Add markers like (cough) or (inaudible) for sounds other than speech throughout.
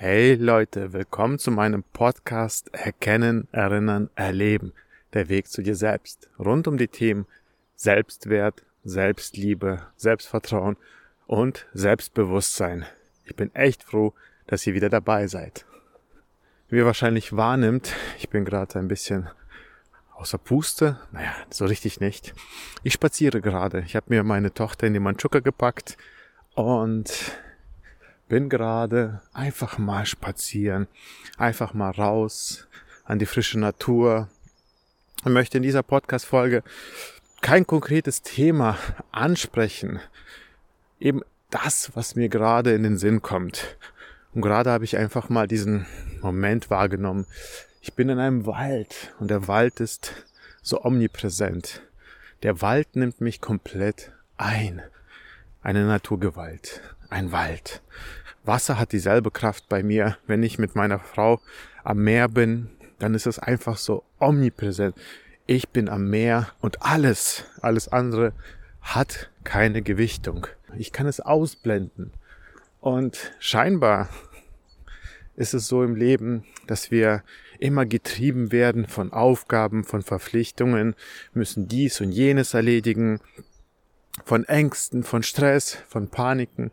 Hey Leute, willkommen zu meinem Podcast Erkennen, Erinnern, Erleben. Der Weg zu dir selbst. Rund um die Themen Selbstwert, Selbstliebe, Selbstvertrauen und Selbstbewusstsein. Ich bin echt froh, dass ihr wieder dabei seid. Wie ihr wahrscheinlich wahrnimmt, ich bin gerade ein bisschen außer Puste. Naja, so richtig nicht. Ich spaziere gerade. Ich habe mir meine Tochter in die Manchuka gepackt und bin gerade einfach mal spazieren, einfach mal raus an die frische Natur. Ich möchte in dieser Podcast-Folge kein konkretes Thema ansprechen. Eben das, was mir gerade in den Sinn kommt. Und gerade habe ich einfach mal diesen Moment wahrgenommen. Ich bin in einem Wald und der Wald ist so omnipräsent. Der Wald nimmt mich komplett ein. Eine Naturgewalt, ein Wald. Wasser hat dieselbe Kraft bei mir. Wenn ich mit meiner Frau am Meer bin, dann ist es einfach so omnipräsent. Ich bin am Meer und alles, alles andere hat keine Gewichtung. Ich kann es ausblenden. Und scheinbar ist es so im Leben, dass wir immer getrieben werden von Aufgaben, von Verpflichtungen, müssen dies und jenes erledigen, von Ängsten, von Stress, von Paniken.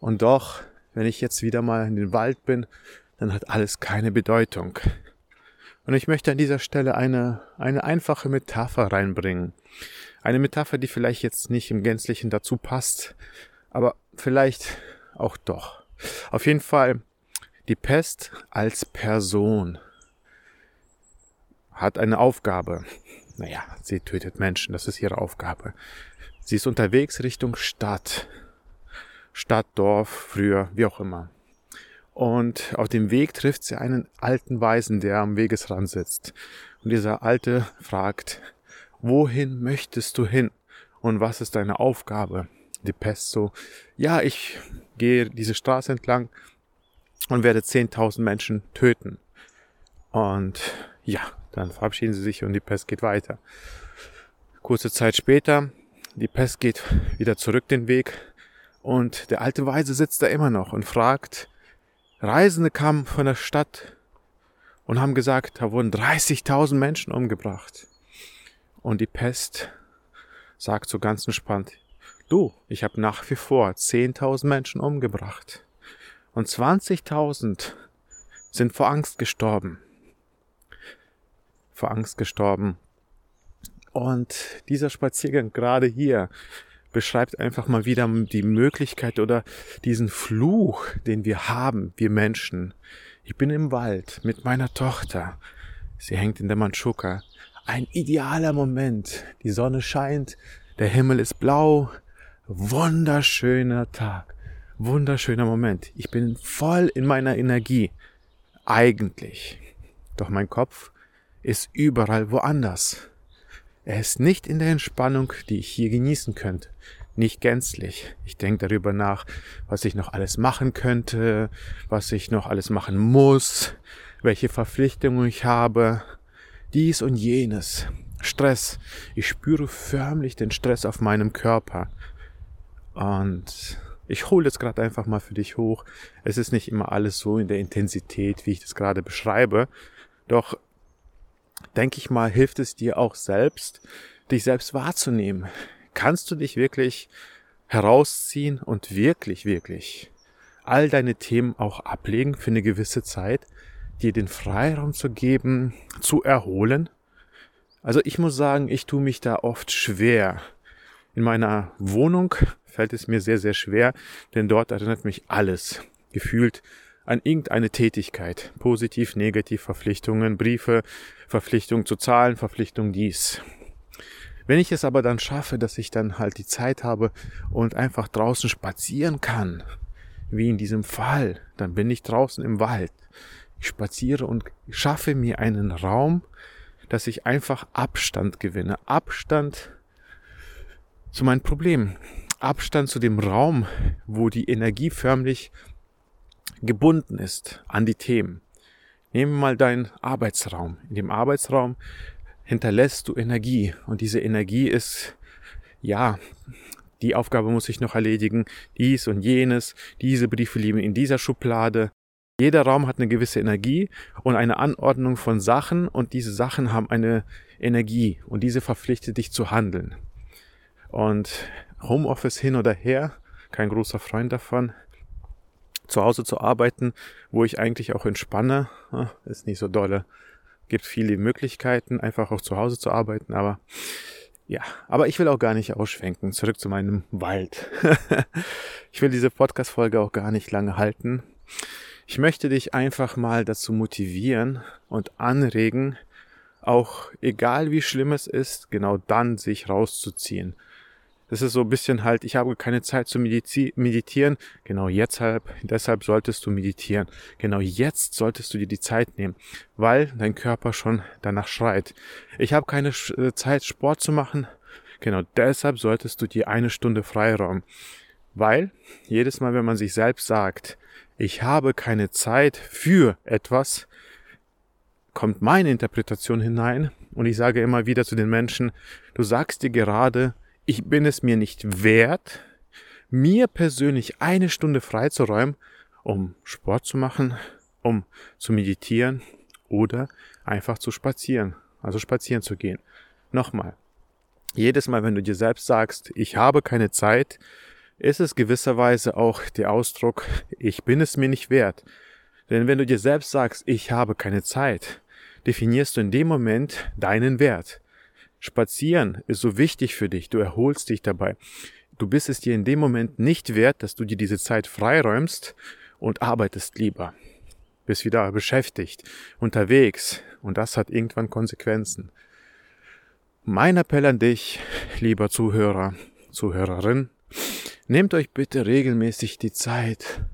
Und doch wenn ich jetzt wieder mal in den Wald bin, dann hat alles keine Bedeutung. Und ich möchte an dieser Stelle eine, eine einfache Metapher reinbringen. Eine Metapher, die vielleicht jetzt nicht im Gänzlichen dazu passt, aber vielleicht auch doch. Auf jeden Fall, die Pest als Person hat eine Aufgabe. Naja, sie tötet Menschen, das ist ihre Aufgabe. Sie ist unterwegs Richtung Stadt. Stadt, Dorf, früher, wie auch immer. Und auf dem Weg trifft sie einen alten Weisen, der am Wegesrand sitzt. Und dieser Alte fragt, wohin möchtest du hin? Und was ist deine Aufgabe? Die Pest so, ja, ich gehe diese Straße entlang und werde 10.000 Menschen töten. Und ja, dann verabschieden sie sich und die Pest geht weiter. Kurze Zeit später, die Pest geht wieder zurück den Weg und der alte Weise sitzt da immer noch und fragt, Reisende kamen von der Stadt und haben gesagt, da wurden 30.000 Menschen umgebracht. Und die Pest sagt so ganz entspannt, du, ich habe nach wie vor 10.000 Menschen umgebracht. Und 20.000 sind vor Angst gestorben. Vor Angst gestorben. Und dieser Spaziergang gerade hier beschreibt einfach mal wieder die Möglichkeit oder diesen Fluch, den wir haben, wir Menschen. Ich bin im Wald mit meiner Tochter. Sie hängt in der Manchuka. Ein idealer Moment. Die Sonne scheint, der Himmel ist blau. Wunderschöner Tag. Wunderschöner Moment. Ich bin voll in meiner Energie. Eigentlich. Doch mein Kopf ist überall woanders. Er ist nicht in der Entspannung, die ich hier genießen könnte. Nicht gänzlich. Ich denke darüber nach, was ich noch alles machen könnte, was ich noch alles machen muss, welche Verpflichtungen ich habe, dies und jenes. Stress. Ich spüre förmlich den Stress auf meinem Körper. Und ich hole jetzt gerade einfach mal für dich hoch. Es ist nicht immer alles so in der Intensität, wie ich das gerade beschreibe. Doch denke ich mal, hilft es dir auch selbst, dich selbst wahrzunehmen. Kannst du dich wirklich herausziehen und wirklich, wirklich all deine Themen auch ablegen für eine gewisse Zeit, dir den Freiraum zu geben, zu erholen? Also ich muss sagen, ich tue mich da oft schwer. In meiner Wohnung fällt es mir sehr, sehr schwer, denn dort erinnert mich alles gefühlt an irgendeine Tätigkeit. Positiv, negativ, Verpflichtungen, Briefe, Verpflichtung zu zahlen, Verpflichtung dies. Wenn ich es aber dann schaffe, dass ich dann halt die Zeit habe und einfach draußen spazieren kann, wie in diesem Fall, dann bin ich draußen im Wald. Ich spaziere und schaffe mir einen Raum, dass ich einfach Abstand gewinne. Abstand zu meinen Problemen. Abstand zu dem Raum, wo die Energie förmlich gebunden ist an die Themen. Nehmen wir mal deinen Arbeitsraum. In dem Arbeitsraum hinterlässt du Energie und diese Energie ist, ja, die Aufgabe muss ich noch erledigen, dies und jenes, diese Briefe liegen in dieser Schublade. Jeder Raum hat eine gewisse Energie und eine Anordnung von Sachen und diese Sachen haben eine Energie und diese verpflichtet dich zu handeln. Und Homeoffice hin oder her, kein großer Freund davon. Zu Hause zu arbeiten, wo ich eigentlich auch entspanne, ist nicht so dolle. Gibt viele Möglichkeiten, einfach auch zu Hause zu arbeiten, aber ja, aber ich will auch gar nicht ausschwenken. Zurück zu meinem Wald. (laughs) ich will diese Podcast-Folge auch gar nicht lange halten. Ich möchte dich einfach mal dazu motivieren und anregen, auch egal wie schlimm es ist, genau dann sich rauszuziehen. Das ist so ein bisschen halt, ich habe keine Zeit zu meditieren. Genau jetzt halt, deshalb solltest du meditieren. Genau jetzt solltest du dir die Zeit nehmen, weil dein Körper schon danach schreit. Ich habe keine äh, Zeit, Sport zu machen. Genau deshalb solltest du dir eine Stunde Freiraum. Weil jedes Mal, wenn man sich selbst sagt, ich habe keine Zeit für etwas, kommt meine Interpretation hinein und ich sage immer wieder zu den Menschen, du sagst dir gerade, ich bin es mir nicht wert, mir persönlich eine Stunde freizuräumen, um Sport zu machen, um zu meditieren oder einfach zu spazieren, also spazieren zu gehen. Nochmal, jedes Mal, wenn du dir selbst sagst, ich habe keine Zeit, ist es gewisserweise auch der Ausdruck, ich bin es mir nicht wert. Denn wenn du dir selbst sagst, ich habe keine Zeit, definierst du in dem Moment deinen Wert. Spazieren ist so wichtig für dich, du erholst dich dabei. Du bist es dir in dem Moment nicht wert, dass du dir diese Zeit freiräumst und arbeitest lieber. Bist wieder beschäftigt, unterwegs und das hat irgendwann Konsequenzen. Mein Appell an dich, lieber Zuhörer, Zuhörerin, Nehmt euch bitte regelmäßig die Zeit,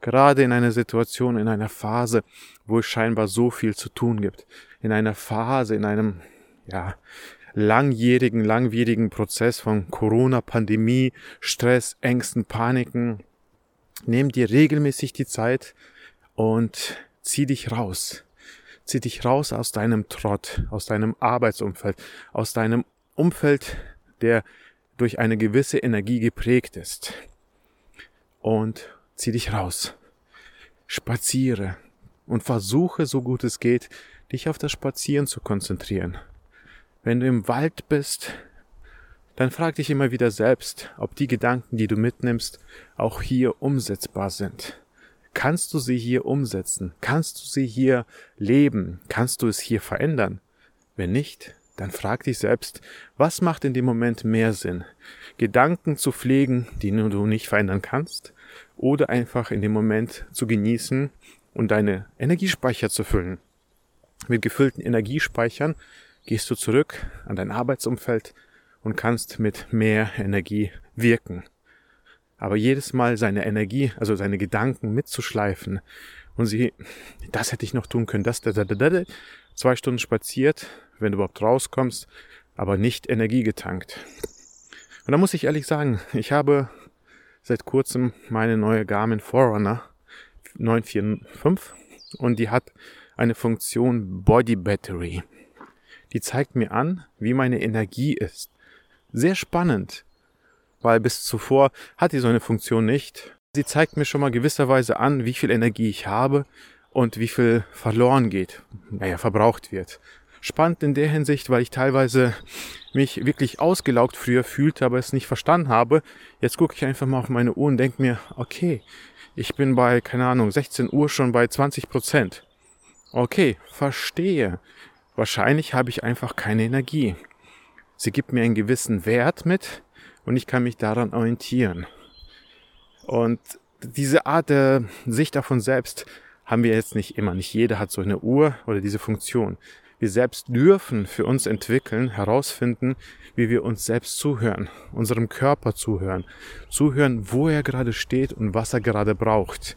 gerade in einer Situation, in einer Phase, wo es scheinbar so viel zu tun gibt, in einer Phase, in einem, ja, langjährigen, langwierigen Prozess von Corona, Pandemie, Stress, Ängsten, Paniken. Nehmt dir regelmäßig die Zeit und zieh dich raus. Zieh dich raus aus deinem Trott, aus deinem Arbeitsumfeld, aus deinem Umfeld der durch eine gewisse Energie geprägt ist. Und zieh dich raus. Spaziere und versuche, so gut es geht, dich auf das Spazieren zu konzentrieren. Wenn du im Wald bist, dann frag dich immer wieder selbst, ob die Gedanken, die du mitnimmst, auch hier umsetzbar sind. Kannst du sie hier umsetzen? Kannst du sie hier leben? Kannst du es hier verändern? Wenn nicht, dann frag dich selbst, was macht in dem Moment mehr Sinn? Gedanken zu pflegen, die du nicht verändern kannst, oder einfach in dem Moment zu genießen und deine Energiespeicher zu füllen. Mit gefüllten Energiespeichern gehst du zurück an dein Arbeitsumfeld und kannst mit mehr Energie wirken. Aber jedes Mal seine Energie, also seine Gedanken mitzuschleifen und sie, das hätte ich noch tun können, das, da, da, da, da, zwei Stunden spaziert, wenn du überhaupt rauskommst, aber nicht Energie getankt. Und da muss ich ehrlich sagen, ich habe seit kurzem meine neue Garmin Forerunner 945 und die hat eine Funktion Body Battery. Die zeigt mir an, wie meine Energie ist. Sehr spannend, weil bis zuvor hat die so eine Funktion nicht. Sie zeigt mir schon mal gewisserweise an, wie viel Energie ich habe und wie viel verloren geht, naja, verbraucht wird spannend in der Hinsicht, weil ich teilweise mich wirklich ausgelaugt früher fühlte, aber es nicht verstanden habe. Jetzt gucke ich einfach mal auf meine Uhr und denke mir, okay, ich bin bei, keine Ahnung, 16 Uhr schon bei 20 Prozent. Okay, verstehe. Wahrscheinlich habe ich einfach keine Energie. Sie gibt mir einen gewissen Wert mit und ich kann mich daran orientieren. Und diese Art der Sicht davon selbst haben wir jetzt nicht immer. Nicht jeder hat so eine Uhr oder diese Funktion. Wir selbst dürfen für uns entwickeln, herausfinden, wie wir uns selbst zuhören, unserem Körper zuhören, zuhören, wo er gerade steht und was er gerade braucht.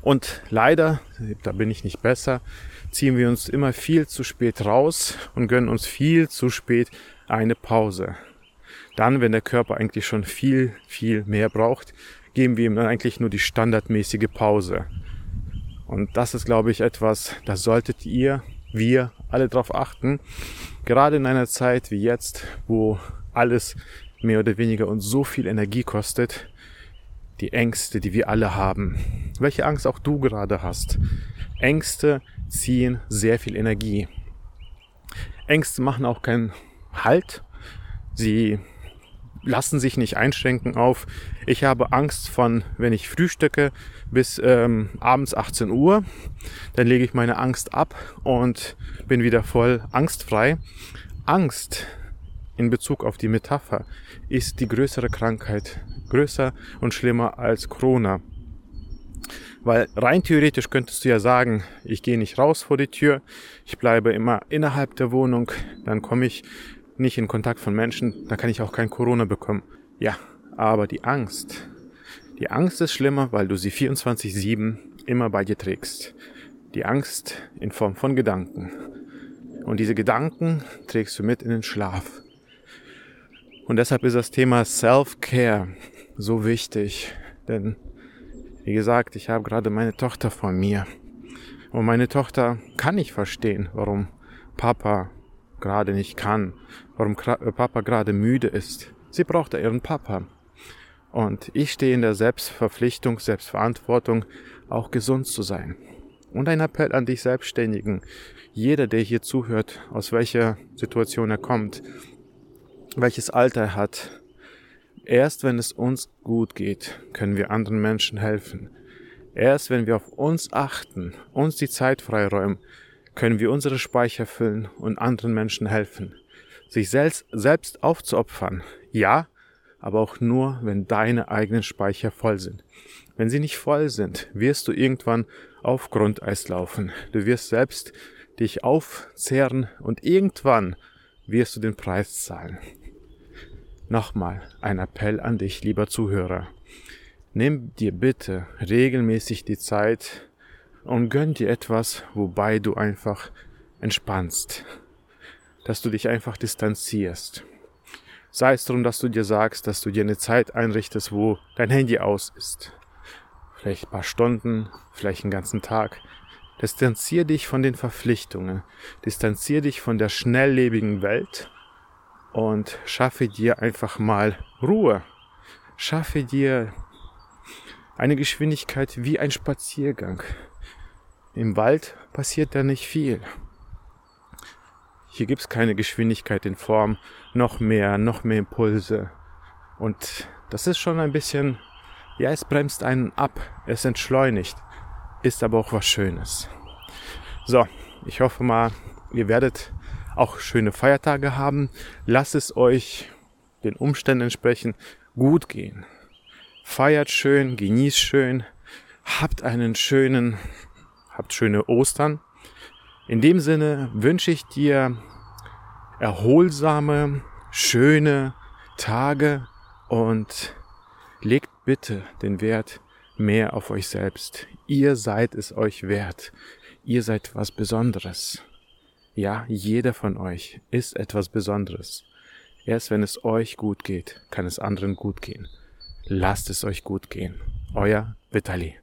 Und leider, da bin ich nicht besser, ziehen wir uns immer viel zu spät raus und gönnen uns viel zu spät eine Pause. Dann, wenn der Körper eigentlich schon viel, viel mehr braucht, geben wir ihm dann eigentlich nur die standardmäßige Pause. Und das ist, glaube ich, etwas, das solltet ihr wir alle darauf achten, gerade in einer Zeit wie jetzt, wo alles mehr oder weniger uns so viel Energie kostet, die Ängste, die wir alle haben, welche Angst auch du gerade hast. Ängste ziehen sehr viel Energie. Ängste machen auch keinen Halt. Sie lassen sich nicht einschränken auf, ich habe Angst von, wenn ich frühstücke, bis ähm, abends 18 Uhr. Dann lege ich meine Angst ab und bin wieder voll angstfrei. Angst in Bezug auf die Metapher ist die größere Krankheit, größer und schlimmer als Corona. Weil rein theoretisch könntest du ja sagen, ich gehe nicht raus vor die Tür, ich bleibe immer innerhalb der Wohnung, dann komme ich nicht in Kontakt von Menschen, dann kann ich auch kein Corona bekommen. Ja, aber die Angst, die Angst ist schlimmer, weil du sie 24-7 immer bei dir trägst. Die Angst in Form von Gedanken. Und diese Gedanken trägst du mit in den Schlaf. Und deshalb ist das Thema Self-Care so wichtig. Denn, wie gesagt, ich habe gerade meine Tochter vor mir. Und meine Tochter kann nicht verstehen, warum Papa gerade nicht kann, warum äh, Papa gerade müde ist. Sie braucht ihren Papa. Und ich stehe in der Selbstverpflichtung, Selbstverantwortung, auch gesund zu sein. Und ein Appell an dich Selbstständigen, jeder, der hier zuhört, aus welcher Situation er kommt, welches Alter er hat. Erst wenn es uns gut geht, können wir anderen Menschen helfen. Erst wenn wir auf uns achten, uns die Zeit freiräumen, können wir unsere Speicher füllen und anderen Menschen helfen. Sich selbst, selbst aufzuopfern, ja, aber auch nur, wenn deine eigenen Speicher voll sind. Wenn sie nicht voll sind, wirst du irgendwann auf Grundeis laufen. Du wirst selbst dich aufzehren und irgendwann wirst du den Preis zahlen. Nochmal ein Appell an dich, lieber Zuhörer. Nimm dir bitte regelmäßig die Zeit und gönn dir etwas, wobei du einfach entspannst. Dass du dich einfach distanzierst. Sei es darum, dass du dir sagst, dass du dir eine Zeit einrichtest, wo dein Handy aus ist. Vielleicht ein paar Stunden, vielleicht einen ganzen Tag. Distanzier dich von den Verpflichtungen. Distanzier dich von der schnelllebigen Welt und schaffe dir einfach mal Ruhe. Schaffe dir eine Geschwindigkeit wie ein Spaziergang. Im Wald passiert da nicht viel. Hier gibt's keine Geschwindigkeit in Form noch mehr, noch mehr Impulse. Und das ist schon ein bisschen, ja, es bremst einen ab, es entschleunigt, ist aber auch was Schönes. So, ich hoffe mal, ihr werdet auch schöne Feiertage haben. Lasst es euch den Umständen entsprechend gut gehen. Feiert schön, genießt schön, habt einen schönen, habt schöne Ostern. In dem Sinne wünsche ich dir erholsame, schöne Tage und legt bitte den Wert mehr auf euch selbst. Ihr seid es euch wert. Ihr seid was Besonderes. Ja, jeder von euch ist etwas Besonderes. Erst wenn es euch gut geht, kann es anderen gut gehen. Lasst es euch gut gehen. Euer Vitali.